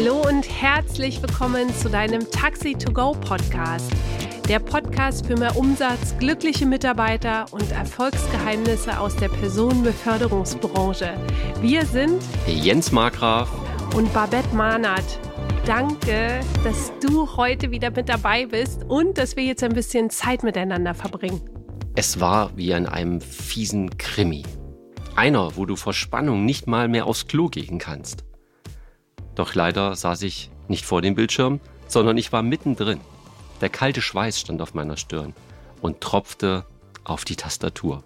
Hallo und herzlich willkommen zu deinem Taxi to Go Podcast. Der Podcast für mehr Umsatz, glückliche Mitarbeiter und Erfolgsgeheimnisse aus der Personenbeförderungsbranche. Wir sind Jens Markgraf und Babette Mahnert. Danke, dass du heute wieder mit dabei bist und dass wir jetzt ein bisschen Zeit miteinander verbringen. Es war wie in einem fiesen Krimi. Einer, wo du vor Spannung nicht mal mehr aufs Klo gehen kannst. Doch leider saß ich nicht vor dem Bildschirm, sondern ich war mittendrin. Der kalte Schweiß stand auf meiner Stirn und tropfte auf die Tastatur.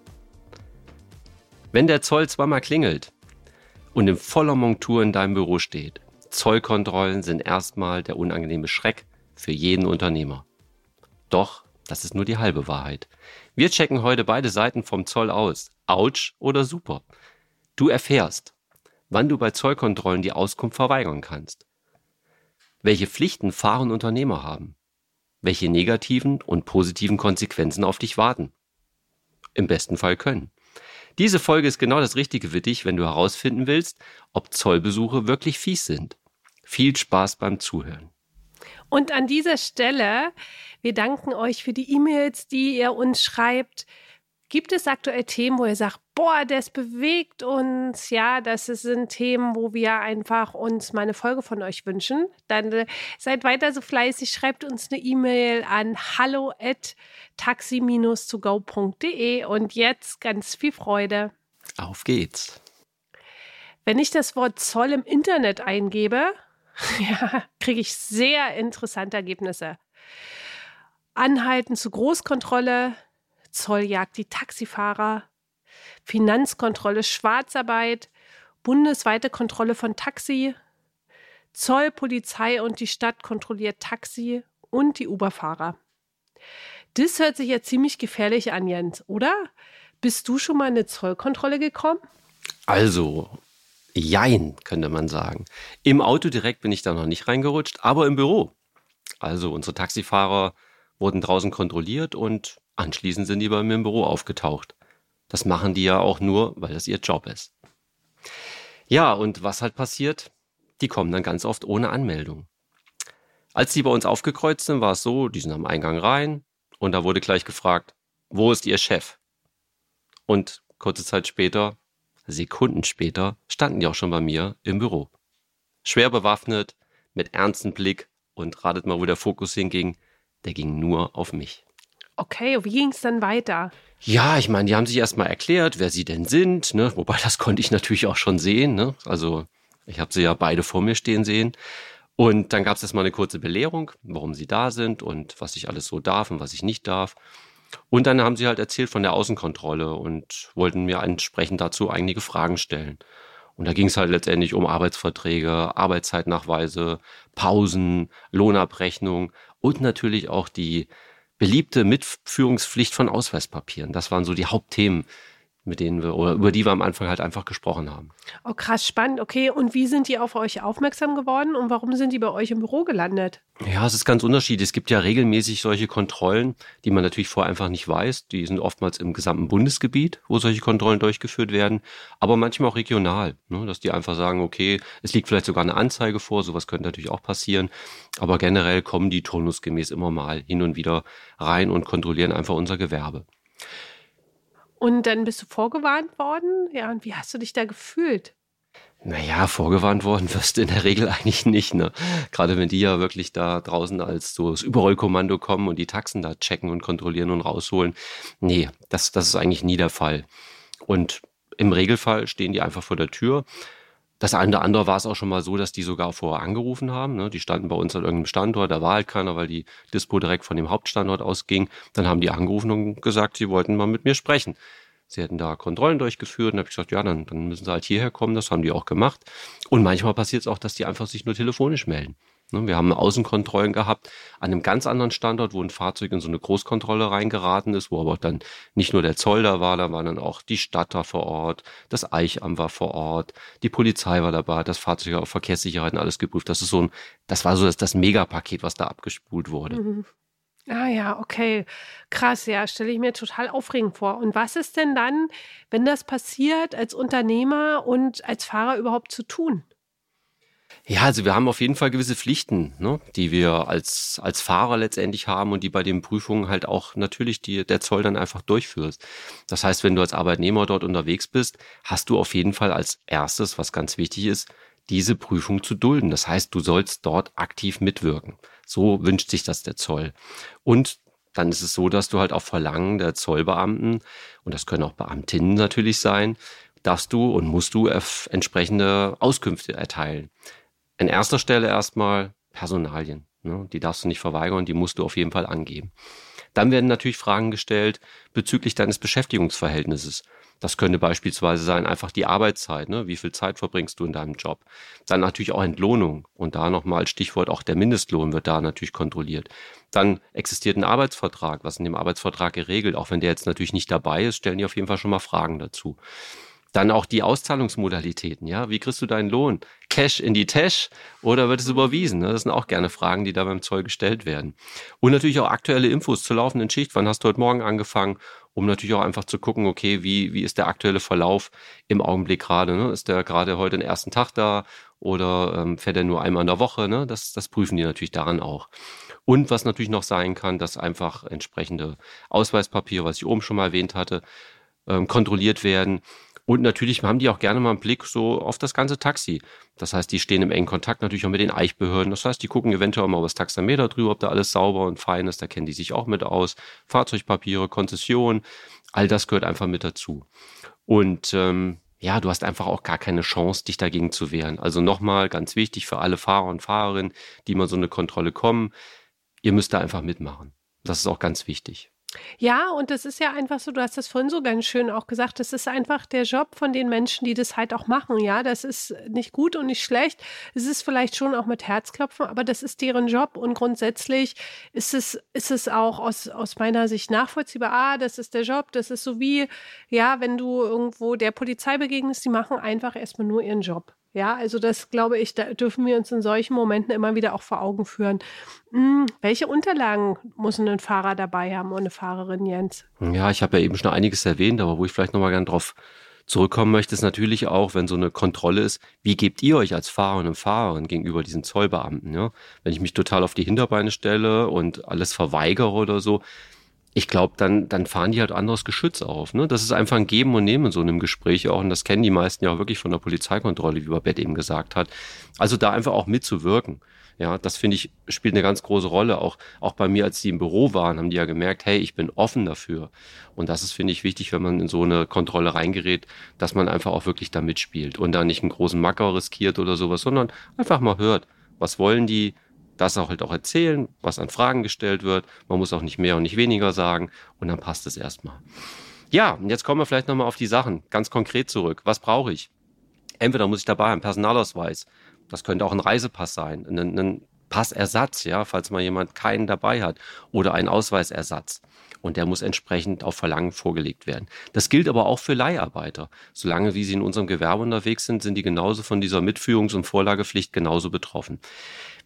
Wenn der Zoll zweimal klingelt und in voller Montur in deinem Büro steht, Zollkontrollen sind erstmal der unangenehme Schreck für jeden Unternehmer. Doch das ist nur die halbe Wahrheit. Wir checken heute beide Seiten vom Zoll aus. Autsch oder super. Du erfährst, wann du bei Zollkontrollen die Auskunft verweigern kannst. Welche Pflichten Fahren Unternehmer haben. Welche negativen und positiven Konsequenzen auf dich warten. Im besten Fall können. Diese Folge ist genau das Richtige für dich, wenn du herausfinden willst, ob Zollbesuche wirklich fies sind. Viel Spaß beim Zuhören. Und an dieser Stelle, wir danken euch für die E-Mails, die ihr uns schreibt. Gibt es aktuell Themen, wo ihr sagt, boah, das bewegt uns, ja, das sind Themen, wo wir einfach uns mal eine Folge von euch wünschen? Dann äh, seid weiter so fleißig, schreibt uns eine E-Mail an hallo at taxi-to-go.de und jetzt ganz viel Freude. Auf geht's. Wenn ich das Wort Zoll im Internet eingebe, ja, kriege ich sehr interessante Ergebnisse. Anhalten zu Großkontrolle, Zoll jagt die Taxifahrer, Finanzkontrolle Schwarzarbeit, bundesweite Kontrolle von Taxi, Zoll, Polizei und die Stadt kontrolliert Taxi und die Uberfahrer. Das hört sich ja ziemlich gefährlich an, Jens, oder? Bist du schon mal in eine Zollkontrolle gekommen? Also, Jein, könnte man sagen. Im Auto direkt bin ich da noch nicht reingerutscht, aber im Büro. Also unsere Taxifahrer wurden draußen kontrolliert und anschließend sind die bei mir im Büro aufgetaucht. Das machen die ja auch nur, weil das ihr Job ist. Ja, und was halt passiert? Die kommen dann ganz oft ohne Anmeldung. Als die bei uns aufgekreuzt sind, war es so, die sind am Eingang rein und da wurde gleich gefragt, wo ist ihr Chef? Und kurze Zeit später Sekunden später standen die auch schon bei mir im Büro. Schwer bewaffnet, mit ernstem Blick und ratet mal, wo der Fokus hinging. Der ging nur auf mich. Okay, wie ging es dann weiter? Ja, ich meine, die haben sich erstmal erklärt, wer sie denn sind, ne? Wobei das konnte ich natürlich auch schon sehen, ne? Also, ich habe sie ja beide vor mir stehen sehen. Und dann gab es erstmal eine kurze Belehrung, warum sie da sind und was ich alles so darf und was ich nicht darf. Und dann haben sie halt erzählt von der Außenkontrolle und wollten mir entsprechend dazu einige Fragen stellen. Und da ging es halt letztendlich um Arbeitsverträge, Arbeitszeitnachweise, Pausen, Lohnabrechnung und natürlich auch die beliebte Mitführungspflicht von Ausweispapieren. Das waren so die Hauptthemen, mit denen wir oder über die wir am Anfang halt einfach gesprochen haben. Oh, krass spannend. Okay, und wie sind die auf euch aufmerksam geworden und warum sind die bei euch im Büro gelandet? Ja, es ist ganz unterschiedlich. Es gibt ja regelmäßig solche Kontrollen, die man natürlich vorher einfach nicht weiß. Die sind oftmals im gesamten Bundesgebiet, wo solche Kontrollen durchgeführt werden, aber manchmal auch regional, ne? dass die einfach sagen, okay, es liegt vielleicht sogar eine Anzeige vor, sowas könnte natürlich auch passieren, aber generell kommen die turnusgemäß immer mal hin und wieder rein und kontrollieren einfach unser Gewerbe. Und dann bist du vorgewarnt worden? Ja, und wie hast du dich da gefühlt? Naja, vorgewarnt worden wirst du in der Regel eigentlich nicht, ne? Gerade wenn die ja wirklich da draußen als so das Überrollkommando kommen und die Taxen da checken und kontrollieren und rausholen. Nee, das, das ist eigentlich nie der Fall. Und im Regelfall stehen die einfach vor der Tür. Das eine oder andere war es auch schon mal so, dass die sogar vorher angerufen haben. Ne? Die standen bei uns an irgendeinem Standort, da war halt keiner, weil die Dispo direkt von dem Hauptstandort ausging. Dann haben die angerufen und gesagt, sie wollten mal mit mir sprechen. Sie hätten da Kontrollen durchgeführt und habe ich gesagt, ja, dann, dann müssen sie halt hierher kommen. Das haben die auch gemacht. Und manchmal passiert es auch, dass die einfach sich nur telefonisch melden. Ne, wir haben Außenkontrollen gehabt an einem ganz anderen Standort, wo ein Fahrzeug in so eine Großkontrolle reingeraten ist, wo aber dann nicht nur der Zoll da war, da war dann auch die Stadt da vor Ort, das Eichamt war vor Ort, die Polizei war dabei, das Fahrzeug auf Verkehrssicherheit und alles geprüft. Das ist so ein, das war so das, das Megapaket, was da abgespult wurde. Mhm. Ah ja, okay. Krass, ja, stelle ich mir total aufregend vor. Und was ist denn dann, wenn das passiert, als Unternehmer und als Fahrer überhaupt zu tun? Ja, also wir haben auf jeden Fall gewisse Pflichten, ne, die wir als, als Fahrer letztendlich haben und die bei den Prüfungen halt auch natürlich die, der Zoll dann einfach durchführt. Das heißt, wenn du als Arbeitnehmer dort unterwegs bist, hast du auf jeden Fall als erstes, was ganz wichtig ist, diese Prüfung zu dulden. Das heißt, du sollst dort aktiv mitwirken. So wünscht sich das der Zoll. Und dann ist es so, dass du halt auf Verlangen der Zollbeamten, und das können auch Beamtinnen natürlich sein, darfst du und musst du entsprechende Auskünfte erteilen. In erster Stelle erstmal Personalien. Ne? Die darfst du nicht verweigern, die musst du auf jeden Fall angeben. Dann werden natürlich Fragen gestellt bezüglich deines Beschäftigungsverhältnisses. Das könnte beispielsweise sein, einfach die Arbeitszeit. Ne? Wie viel Zeit verbringst du in deinem Job? Dann natürlich auch Entlohnung. Und da nochmal Stichwort auch der Mindestlohn wird da natürlich kontrolliert. Dann existiert ein Arbeitsvertrag. Was in dem Arbeitsvertrag geregelt? Auch wenn der jetzt natürlich nicht dabei ist, stellen die auf jeden Fall schon mal Fragen dazu. Dann auch die Auszahlungsmodalitäten, ja. Wie kriegst du deinen Lohn? Cash in die Tash oder wird es überwiesen? Ne? Das sind auch gerne Fragen, die da beim Zoll gestellt werden. Und natürlich auch aktuelle Infos zur laufenden Schicht. Wann hast du heute Morgen angefangen? Um natürlich auch einfach zu gucken, okay, wie, wie ist der aktuelle Verlauf im Augenblick gerade? Ne? Ist der gerade heute den ersten Tag da oder ähm, fährt er nur einmal in der Woche? Ne? Das, das prüfen die natürlich daran auch. Und was natürlich noch sein kann, dass einfach entsprechende Ausweispapiere, was ich oben schon mal erwähnt hatte, ähm, kontrolliert werden und natürlich haben die auch gerne mal einen Blick so auf das ganze Taxi. Das heißt, die stehen im engen Kontakt natürlich auch mit den Eichbehörden. Das heißt, die gucken eventuell mal über das Taxameter drüber, ob da alles sauber und fein ist. Da kennen die sich auch mit aus. Fahrzeugpapiere, Konzession, all das gehört einfach mit dazu. Und ähm, ja, du hast einfach auch gar keine Chance, dich dagegen zu wehren. Also nochmal ganz wichtig für alle Fahrer und Fahrerinnen, die mal so eine Kontrolle kommen, ihr müsst da einfach mitmachen. Das ist auch ganz wichtig. Ja, und das ist ja einfach so, du hast das vorhin so ganz schön auch gesagt, das ist einfach der Job von den Menschen, die das halt auch machen, ja. Das ist nicht gut und nicht schlecht. Es ist vielleicht schon auch mit Herzklopfen, aber das ist deren Job und grundsätzlich ist es, ist es auch aus, aus meiner Sicht nachvollziehbar. Ah, das ist der Job, das ist so wie, ja, wenn du irgendwo der Polizei begegnest, die machen einfach erstmal nur ihren Job. Ja, also das glaube ich, da dürfen wir uns in solchen Momenten immer wieder auch vor Augen führen. Hm, welche Unterlagen muss ein Fahrer dabei haben und eine Fahrerin, Jens? Ja, ich habe ja eben schon einiges erwähnt, aber wo ich vielleicht nochmal gerne drauf zurückkommen möchte, ist natürlich auch, wenn so eine Kontrolle ist, wie gebt ihr euch als Fahrerin und Fahrerin gegenüber diesen Zollbeamten? Ja? Wenn ich mich total auf die Hinterbeine stelle und alles verweigere oder so, ich glaube, dann, dann fahren die halt anderes Geschütz auf. Ne? Das ist einfach ein Geben und Nehmen in so einem Gespräch auch. Und das kennen die meisten ja auch wirklich von der Polizeikontrolle, wie Babette eben gesagt hat. Also da einfach auch mitzuwirken. Ja, das finde ich, spielt eine ganz große Rolle. Auch, auch bei mir, als die im Büro waren, haben die ja gemerkt, hey, ich bin offen dafür. Und das ist, finde ich, wichtig, wenn man in so eine Kontrolle reingerät, dass man einfach auch wirklich da mitspielt und da nicht einen großen Macker riskiert oder sowas, sondern einfach mal hört, was wollen die, das auch halt auch erzählen, was an Fragen gestellt wird. Man muss auch nicht mehr und nicht weniger sagen und dann passt es erstmal. Ja, und jetzt kommen wir vielleicht nochmal auf die Sachen ganz konkret zurück. Was brauche ich? Entweder muss ich dabei einen Personalausweis, das könnte auch ein Reisepass sein, ein, ein Passersatz, ja, falls mal jemand keinen dabei hat, oder ein Ausweisersatz. Und der muss entsprechend auf Verlangen vorgelegt werden. Das gilt aber auch für Leiharbeiter. Solange wie sie in unserem Gewerbe unterwegs sind, sind die genauso von dieser Mitführungs- und Vorlagepflicht genauso betroffen.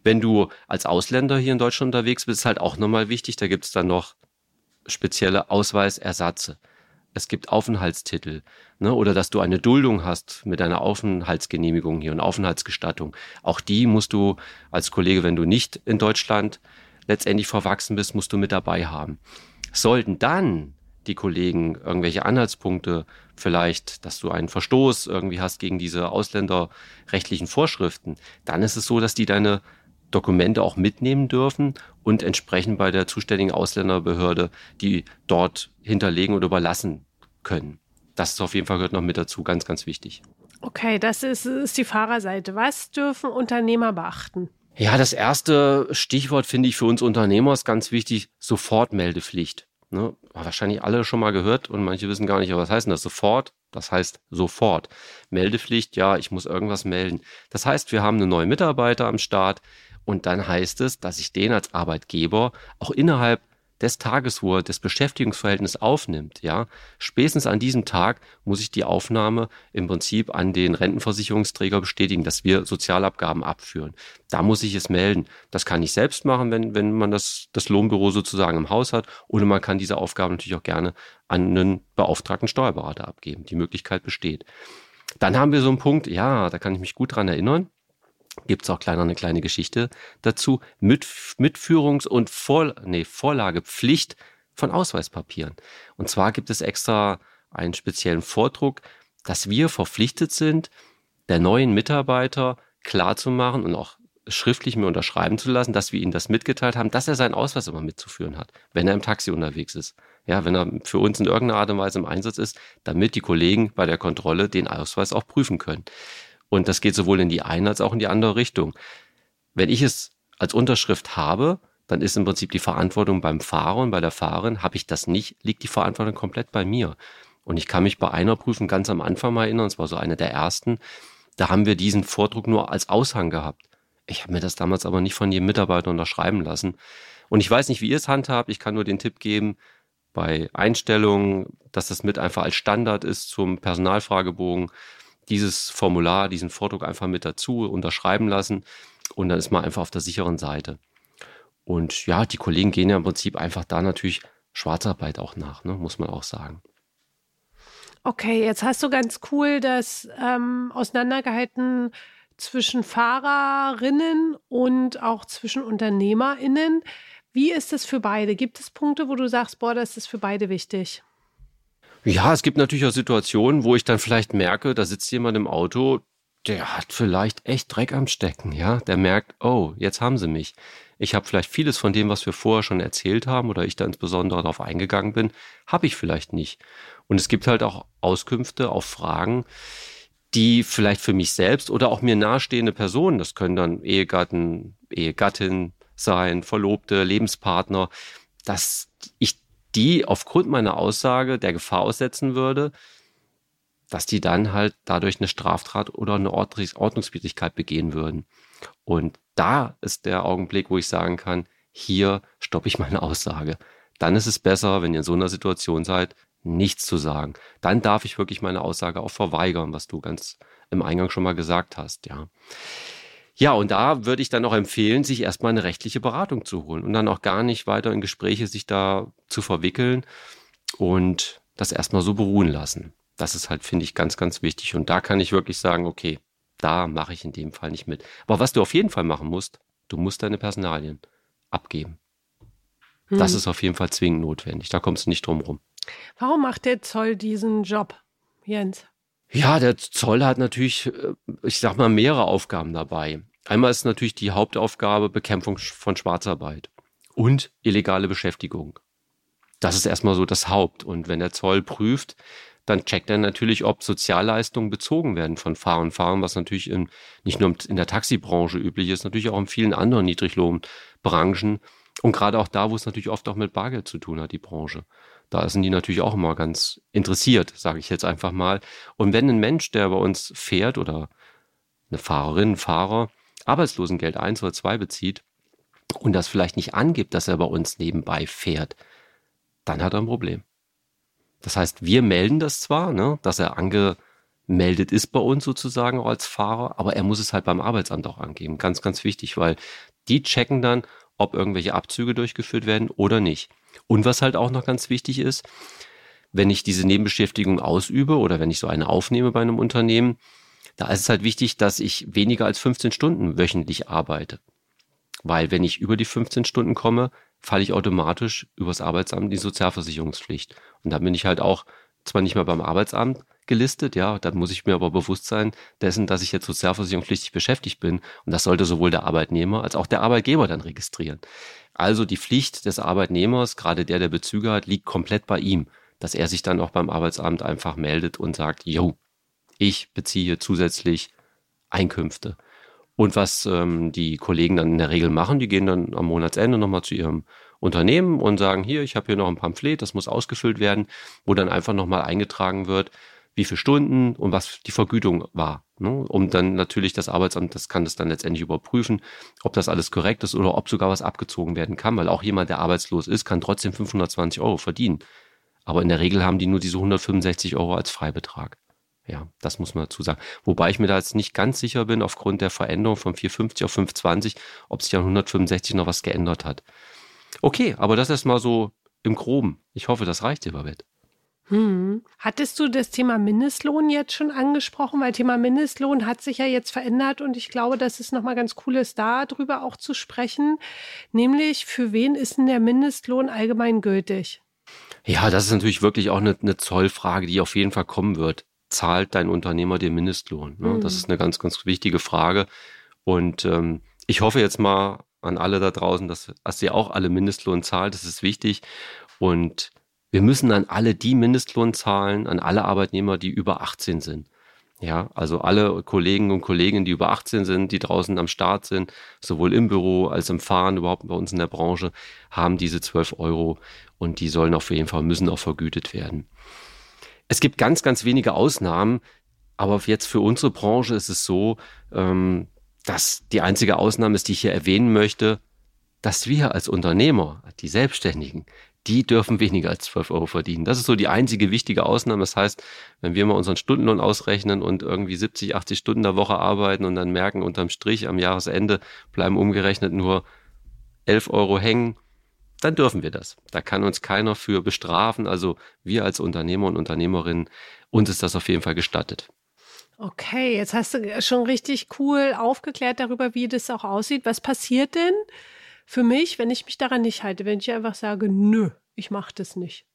Wenn du als Ausländer hier in Deutschland unterwegs bist, ist halt auch nochmal wichtig, da gibt es dann noch spezielle Ausweisersatze. Es gibt Aufenthaltstitel ne, oder dass du eine Duldung hast mit einer Aufenthaltsgenehmigung hier und Aufenthaltsgestattung. Auch die musst du als Kollege, wenn du nicht in Deutschland letztendlich verwachsen bist, musst du mit dabei haben. Sollten dann die Kollegen irgendwelche Anhaltspunkte, vielleicht, dass du einen Verstoß irgendwie hast gegen diese ausländerrechtlichen Vorschriften, dann ist es so, dass die deine Dokumente auch mitnehmen dürfen und entsprechend bei der zuständigen Ausländerbehörde die dort hinterlegen oder überlassen können. Das ist auf jeden Fall gehört noch mit dazu, ganz, ganz wichtig. Okay, das ist, ist die Fahrerseite. Was dürfen Unternehmer beachten? Ja, das erste Stichwort finde ich für uns Unternehmer ist ganz wichtig, Sofortmeldepflicht. Ne? Wahrscheinlich alle schon mal gehört und manche wissen gar nicht, was heißt denn das sofort? Das heißt sofort. Meldepflicht, ja, ich muss irgendwas melden. Das heißt, wir haben einen neuen Mitarbeiter am Start, und dann heißt es, dass ich den als Arbeitgeber auch innerhalb des Tages, wo er das Beschäftigungsverhältnis aufnimmt, ja, spätestens an diesem Tag muss ich die Aufnahme im Prinzip an den Rentenversicherungsträger bestätigen, dass wir Sozialabgaben abführen. Da muss ich es melden. Das kann ich selbst machen, wenn, wenn man das, das Lohnbüro sozusagen im Haus hat. Oder man kann diese Aufgaben natürlich auch gerne an einen beauftragten Steuerberater abgeben. Die Möglichkeit besteht. Dann haben wir so einen Punkt, ja, da kann ich mich gut dran erinnern. Gibt es auch kleiner eine kleine Geschichte dazu. Mit, Mitführungs- und Vor, nee, Vorlagepflicht von Ausweispapieren. Und zwar gibt es extra einen speziellen Vordruck, dass wir verpflichtet sind, der neuen Mitarbeiter klarzumachen und auch schriftlich mir unterschreiben zu lassen, dass wir ihm das mitgeteilt haben, dass er seinen Ausweis immer mitzuführen hat, wenn er im Taxi unterwegs ist. Ja, wenn er für uns in irgendeiner Art und Weise im Einsatz ist, damit die Kollegen bei der Kontrolle den Ausweis auch prüfen können. Und das geht sowohl in die eine als auch in die andere Richtung. Wenn ich es als Unterschrift habe, dann ist im Prinzip die Verantwortung beim Fahrer und bei der Fahrerin. Habe ich das nicht, liegt die Verantwortung komplett bei mir. Und ich kann mich bei einer Prüfung ganz am Anfang mal erinnern, es war so eine der ersten, da haben wir diesen Vordruck nur als Aushang gehabt. Ich habe mir das damals aber nicht von jedem Mitarbeiter unterschreiben lassen. Und ich weiß nicht, wie ihr es handhabt. Ich kann nur den Tipp geben, bei Einstellungen, dass das mit einfach als Standard ist zum Personalfragebogen, dieses Formular, diesen Vordruck einfach mit dazu unterschreiben lassen und dann ist man einfach auf der sicheren Seite. Und ja, die Kollegen gehen ja im Prinzip einfach da natürlich Schwarzarbeit auch nach, ne, muss man auch sagen. Okay, jetzt hast du ganz cool das ähm, auseinandergehalten zwischen Fahrerinnen und auch zwischen UnternehmerInnen. Wie ist das für beide? Gibt es Punkte, wo du sagst, boah, das ist für beide wichtig? Ja, es gibt natürlich auch Situationen, wo ich dann vielleicht merke, da sitzt jemand im Auto, der hat vielleicht echt Dreck am Stecken, ja. Der merkt, oh, jetzt haben sie mich. Ich habe vielleicht vieles von dem, was wir vorher schon erzählt haben oder ich da insbesondere darauf eingegangen bin, habe ich vielleicht nicht. Und es gibt halt auch Auskünfte auf Fragen, die vielleicht für mich selbst oder auch mir nahestehende Personen, das können dann Ehegatten, Ehegattin sein, Verlobte, Lebenspartner, dass ich die aufgrund meiner Aussage der Gefahr aussetzen würde, dass die dann halt dadurch eine Straftat oder eine Ordnungswidrigkeit begehen würden. Und da ist der Augenblick, wo ich sagen kann, hier stoppe ich meine Aussage. Dann ist es besser, wenn ihr in so einer Situation seid, nichts zu sagen. Dann darf ich wirklich meine Aussage auch verweigern, was du ganz im Eingang schon mal gesagt hast, ja. Ja, und da würde ich dann auch empfehlen, sich erstmal eine rechtliche Beratung zu holen und dann auch gar nicht weiter in Gespräche sich da zu verwickeln und das erstmal so beruhen lassen. Das ist halt, finde ich, ganz, ganz wichtig. Und da kann ich wirklich sagen, okay, da mache ich in dem Fall nicht mit. Aber was du auf jeden Fall machen musst, du musst deine Personalien abgeben. Hm. Das ist auf jeden Fall zwingend notwendig. Da kommst du nicht drum rum. Warum macht der Zoll diesen Job, Jens? Ja, der Zoll hat natürlich, äh, ich sag mal, mehrere Aufgaben dabei. Einmal ist natürlich die Hauptaufgabe Bekämpfung von Schwarzarbeit und illegale Beschäftigung. Das ist erstmal so das Haupt. Und wenn der Zoll prüft, dann checkt er natürlich, ob Sozialleistungen bezogen werden von Fahrern und Fahrern, was natürlich in, nicht nur in der Taxibranche üblich ist, natürlich auch in vielen anderen Niedriglohnbranchen und gerade auch da, wo es natürlich oft auch mit Bargeld zu tun hat, die Branche. Da sind die natürlich auch immer ganz interessiert, sage ich jetzt einfach mal. Und wenn ein Mensch, der bei uns fährt oder eine Fahrerin, Fahrer, Arbeitslosengeld 1 oder 2 bezieht und das vielleicht nicht angibt, dass er bei uns nebenbei fährt, dann hat er ein Problem. Das heißt, wir melden das zwar, ne, dass er angemeldet ist bei uns sozusagen auch als Fahrer, aber er muss es halt beim Arbeitsamt auch angeben. Ganz, ganz wichtig, weil die checken dann, ob irgendwelche Abzüge durchgeführt werden oder nicht. Und was halt auch noch ganz wichtig ist, wenn ich diese Nebenbeschäftigung ausübe oder wenn ich so eine aufnehme bei einem Unternehmen, da ist es halt wichtig, dass ich weniger als 15 Stunden wöchentlich arbeite. Weil wenn ich über die 15 Stunden komme, falle ich automatisch übers Arbeitsamt in die Sozialversicherungspflicht. Und da bin ich halt auch zwar nicht mehr beim Arbeitsamt gelistet, ja, da muss ich mir aber bewusst sein dessen, dass ich jetzt sozialversicherungspflichtig beschäftigt bin. Und das sollte sowohl der Arbeitnehmer als auch der Arbeitgeber dann registrieren. Also die Pflicht des Arbeitnehmers, gerade der, der Bezüge hat, liegt komplett bei ihm, dass er sich dann auch beim Arbeitsamt einfach meldet und sagt, jo, ich beziehe zusätzlich Einkünfte. Und was ähm, die Kollegen dann in der Regel machen, die gehen dann am Monatsende nochmal zu ihrem Unternehmen und sagen, hier, ich habe hier noch ein Pamphlet, das muss ausgefüllt werden, wo dann einfach nochmal eingetragen wird, wie viele Stunden und was die Vergütung war. Ne? Um dann natürlich das Arbeitsamt, das kann das dann letztendlich überprüfen, ob das alles korrekt ist oder ob sogar was abgezogen werden kann, weil auch jemand, der arbeitslos ist, kann trotzdem 520 Euro verdienen. Aber in der Regel haben die nur diese 165 Euro als Freibetrag. Ja, das muss man dazu sagen. Wobei ich mir da jetzt nicht ganz sicher bin, aufgrund der Veränderung von 450 auf 520, ob sich an 165 noch was geändert hat. Okay, aber das ist mal so im Groben. Ich hoffe, das reicht dir, Babette. Hm. Hattest du das Thema Mindestlohn jetzt schon angesprochen? Weil Thema Mindestlohn hat sich ja jetzt verändert und ich glaube, dass es nochmal ganz cool ist, darüber auch zu sprechen. Nämlich, für wen ist denn der Mindestlohn allgemein gültig? Ja, das ist natürlich wirklich auch eine, eine Zollfrage, die auf jeden Fall kommen wird. Zahlt dein Unternehmer den Mindestlohn? Ne? Mhm. Das ist eine ganz, ganz wichtige Frage. Und ähm, ich hoffe jetzt mal an alle da draußen, dass, dass ihr auch alle Mindestlohn zahlt. Das ist wichtig. Und wir müssen an alle die Mindestlohn zahlen, an alle Arbeitnehmer, die über 18 sind. Ja, also alle Kollegen und Kolleginnen, die über 18 sind, die draußen am Start sind, sowohl im Büro als im Fahren, überhaupt bei uns in der Branche, haben diese 12 Euro und die sollen auf jeden Fall, müssen auch vergütet werden. Es gibt ganz, ganz wenige Ausnahmen, aber jetzt für unsere Branche ist es so, ähm, dass die einzige Ausnahme ist, die ich hier erwähnen möchte, dass wir als Unternehmer, die Selbstständigen, die dürfen weniger als 12 Euro verdienen. Das ist so die einzige wichtige Ausnahme. Das heißt, wenn wir mal unseren Stundenlohn ausrechnen und irgendwie 70, 80 Stunden der Woche arbeiten und dann merken, unterm Strich am Jahresende bleiben umgerechnet nur 11 Euro hängen, dann dürfen wir das. Da kann uns keiner für bestrafen. Also wir als Unternehmer und Unternehmerinnen, uns ist das auf jeden Fall gestattet. Okay, jetzt hast du schon richtig cool aufgeklärt darüber, wie das auch aussieht. Was passiert denn, für mich, wenn ich mich daran nicht halte, wenn ich einfach sage, nö, ich mache das nicht.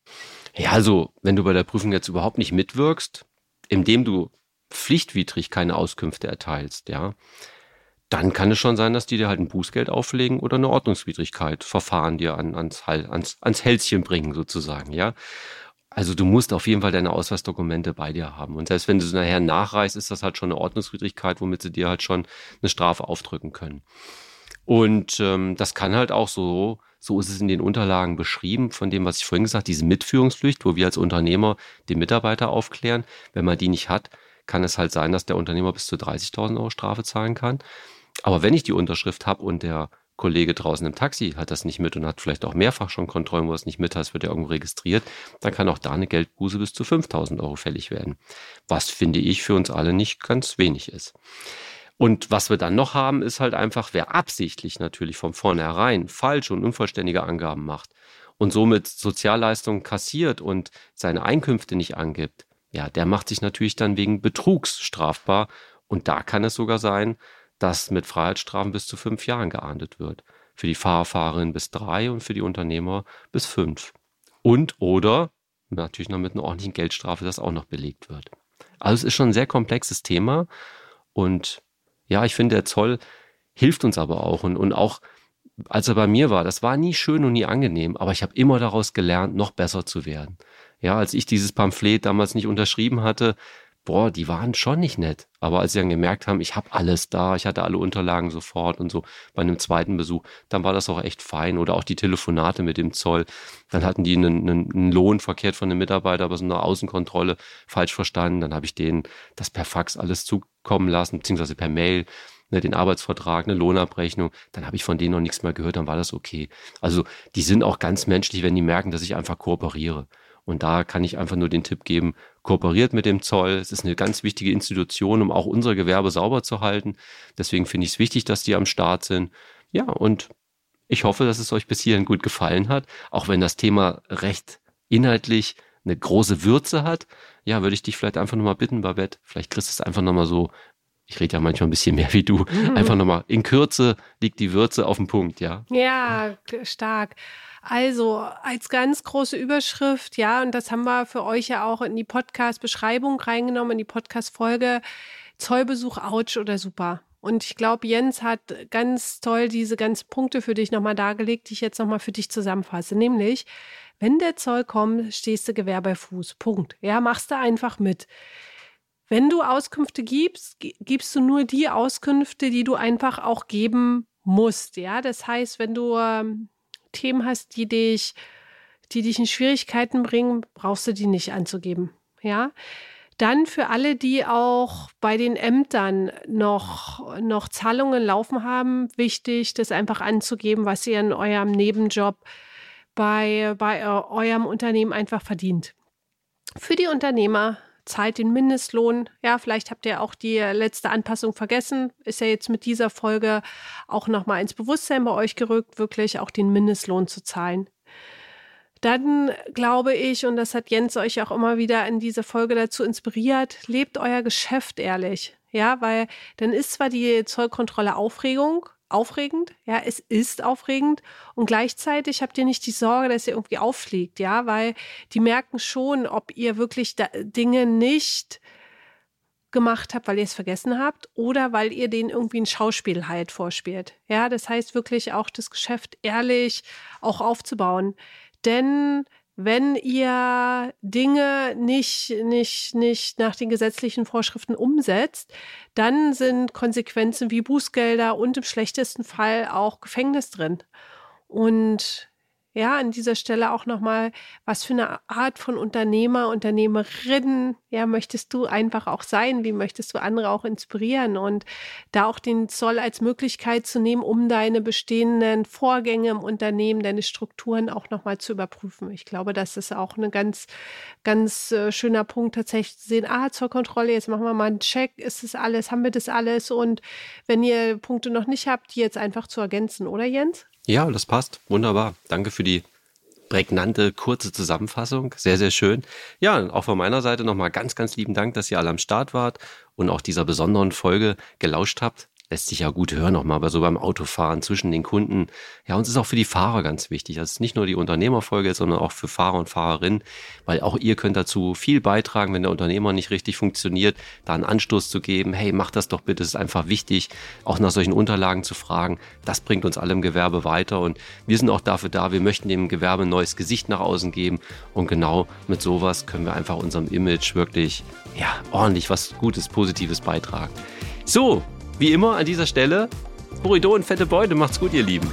Ja, also wenn du bei der Prüfung jetzt überhaupt nicht mitwirkst, indem du pflichtwidrig keine Auskünfte erteilst, ja, dann kann es schon sein, dass die dir halt ein Bußgeld auflegen oder eine Ordnungswidrigkeit Verfahren dir an, ans, ans, ans Hälschen bringen, sozusagen, ja. Also du musst auf jeden Fall deine Ausweisdokumente bei dir haben. Und selbst wenn du es nachher nachreichst, ist das halt schon eine Ordnungswidrigkeit, womit sie dir halt schon eine Strafe aufdrücken können. Und ähm, das kann halt auch so, so ist es in den Unterlagen beschrieben, von dem, was ich vorhin gesagt habe, diese Mitführungspflicht, wo wir als Unternehmer den Mitarbeiter aufklären. Wenn man die nicht hat, kann es halt sein, dass der Unternehmer bis zu 30.000 Euro Strafe zahlen kann. Aber wenn ich die Unterschrift habe und der Kollege draußen im Taxi hat das nicht mit und hat vielleicht auch mehrfach schon Kontrollen, wo er es nicht mit hat, wird ja irgendwo registriert, dann kann auch da eine Geldbuße bis zu 5000 Euro fällig werden. Was finde ich für uns alle nicht ganz wenig ist. Und was wir dann noch haben, ist halt einfach, wer absichtlich natürlich von vornherein falsche und unvollständige Angaben macht und somit Sozialleistungen kassiert und seine Einkünfte nicht angibt, ja, der macht sich natürlich dann wegen Betrugs strafbar. Und da kann es sogar sein, dass mit Freiheitsstrafen bis zu fünf Jahren geahndet wird. Für die Fahrfahrerin bis drei und für die Unternehmer bis fünf. Und oder natürlich noch mit einer ordentlichen Geldstrafe, das auch noch belegt wird. Also es ist schon ein sehr komplexes Thema und ja, ich finde, der Zoll hilft uns aber auch und, und auch als er bei mir war, das war nie schön und nie angenehm, aber ich habe immer daraus gelernt, noch besser zu werden. Ja, als ich dieses Pamphlet damals nicht unterschrieben hatte, boah, die waren schon nicht nett. Aber als sie dann gemerkt haben, ich habe alles da, ich hatte alle Unterlagen sofort und so bei einem zweiten Besuch, dann war das auch echt fein. Oder auch die Telefonate mit dem Zoll. Dann hatten die einen, einen Lohn verkehrt von einem Mitarbeiter, aber so eine Außenkontrolle falsch verstanden. Dann habe ich denen das per Fax alles zukommen lassen, beziehungsweise per Mail ne, den Arbeitsvertrag, eine Lohnabrechnung, dann habe ich von denen noch nichts mehr gehört, dann war das okay. Also die sind auch ganz menschlich, wenn die merken, dass ich einfach kooperiere. Und da kann ich einfach nur den Tipp geben, kooperiert mit dem Zoll. Es ist eine ganz wichtige Institution, um auch unser Gewerbe sauber zu halten. Deswegen finde ich es wichtig, dass die am Start sind. Ja, und ich hoffe, dass es euch bis hierhin gut gefallen hat, auch wenn das Thema recht inhaltlich eine große Würze hat. Ja, würde ich dich vielleicht einfach nochmal bitten, Babette, vielleicht kriegst du es einfach nochmal so, ich rede ja manchmal ein bisschen mehr wie du, mhm. einfach nochmal, in Kürze liegt die Würze auf dem Punkt, ja. Ja, stark. Also als ganz große Überschrift, ja, und das haben wir für euch ja auch in die Podcast-Beschreibung reingenommen, in die Podcast-Folge, Zollbesuch, ouch oder super. Und ich glaube, Jens hat ganz toll diese ganzen Punkte für dich nochmal dargelegt, die ich jetzt nochmal für dich zusammenfasse. Nämlich, wenn der Zoll kommt, stehst du Gewehr bei Fuß. Punkt. Ja, machst du einfach mit. Wenn du Auskünfte gibst, gibst du nur die Auskünfte, die du einfach auch geben musst. Ja, das heißt, wenn du ähm, Themen hast, die dich, die dich in Schwierigkeiten bringen, brauchst du die nicht anzugeben. Ja. Dann für alle, die auch bei den Ämtern noch, noch Zahlungen laufen haben, wichtig, das einfach anzugeben, was ihr in eurem Nebenjob bei, bei eurem Unternehmen einfach verdient. Für die Unternehmer zahlt den Mindestlohn. Ja, vielleicht habt ihr auch die letzte Anpassung vergessen. Ist ja jetzt mit dieser Folge auch nochmal ins Bewusstsein bei euch gerückt, wirklich auch den Mindestlohn zu zahlen. dann glaube ich, und das hat Jens euch auch immer wieder in diese Folge dazu inspiriert, lebt euer Geschäft ehrlich. Ja, weil dann ist zwar die Zollkontrolle Aufregung, aufregend, ja, es ist aufregend und gleichzeitig habt ihr nicht die Sorge, dass ihr irgendwie auffliegt, ja, weil die merken schon, ob ihr wirklich Dinge nicht gemacht habt, weil ihr es vergessen habt oder weil ihr denen irgendwie ein Schauspiel halt vorspielt. Ja, das heißt wirklich auch das Geschäft ehrlich auch aufzubauen. Denn wenn ihr Dinge nicht, nicht, nicht nach den gesetzlichen Vorschriften umsetzt, dann sind Konsequenzen wie Bußgelder und im schlechtesten Fall auch Gefängnis drin. Und ja, an dieser Stelle auch nochmal, was für eine Art von Unternehmer, Unternehmerin, ja, möchtest du einfach auch sein? Wie möchtest du andere auch inspirieren? Und da auch den Zoll als Möglichkeit zu nehmen, um deine bestehenden Vorgänge im Unternehmen, deine Strukturen auch nochmal zu überprüfen. Ich glaube, das ist auch ein ganz, ganz äh, schöner Punkt, tatsächlich zu sehen, ah, zur Kontrolle, jetzt machen wir mal einen Check, ist das alles, haben wir das alles? Und wenn ihr Punkte noch nicht habt, die jetzt einfach zu ergänzen, oder Jens? Ja, das passt. Wunderbar. Danke für die prägnante, kurze Zusammenfassung. Sehr, sehr schön. Ja, auch von meiner Seite nochmal ganz, ganz lieben Dank, dass ihr alle am Start wart und auch dieser besonderen Folge gelauscht habt lässt sich ja gut hören nochmal, aber so beim Autofahren zwischen den Kunden. Ja, uns ist auch für die Fahrer ganz wichtig. Das ist nicht nur die Unternehmerfolge, sondern auch für Fahrer und Fahrerinnen, weil auch ihr könnt dazu viel beitragen, wenn der Unternehmer nicht richtig funktioniert, da einen Anstoß zu geben. Hey, mach das doch bitte. Es ist einfach wichtig, auch nach solchen Unterlagen zu fragen. Das bringt uns alle im Gewerbe weiter und wir sind auch dafür da. Wir möchten dem Gewerbe ein neues Gesicht nach außen geben und genau mit sowas können wir einfach unserem Image wirklich, ja, ordentlich was Gutes, Positives beitragen. So, wie immer an dieser Stelle, Burrito und fette Beute. Macht's gut, ihr Lieben.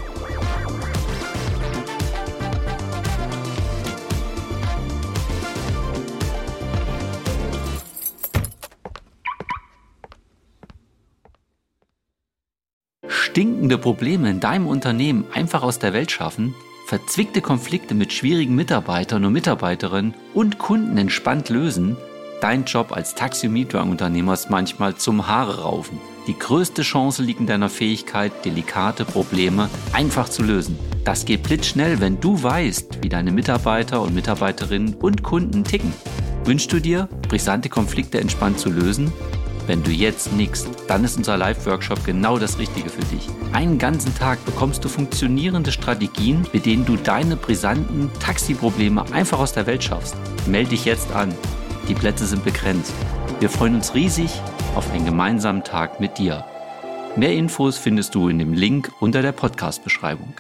Stinkende Probleme in deinem Unternehmen einfach aus der Welt schaffen, verzwickte Konflikte mit schwierigen Mitarbeitern und Mitarbeiterinnen und Kunden entspannt lösen, dein Job als Taxi- und Mietwagenunternehmer ist manchmal zum Haare raufen. Die größte Chance liegt in deiner Fähigkeit, delikate Probleme einfach zu lösen. Das geht blitzschnell, wenn du weißt, wie deine Mitarbeiter und Mitarbeiterinnen und Kunden ticken. Wünschst du dir, brisante Konflikte entspannt zu lösen? Wenn du jetzt nickst, dann ist unser Live-Workshop genau das Richtige für dich. Einen ganzen Tag bekommst du funktionierende Strategien, mit denen du deine brisanten Taxi-Probleme einfach aus der Welt schaffst. Melde dich jetzt an. Die Plätze sind begrenzt. Wir freuen uns riesig auf einen gemeinsamen Tag mit dir. Mehr Infos findest du in dem Link unter der Podcast-Beschreibung.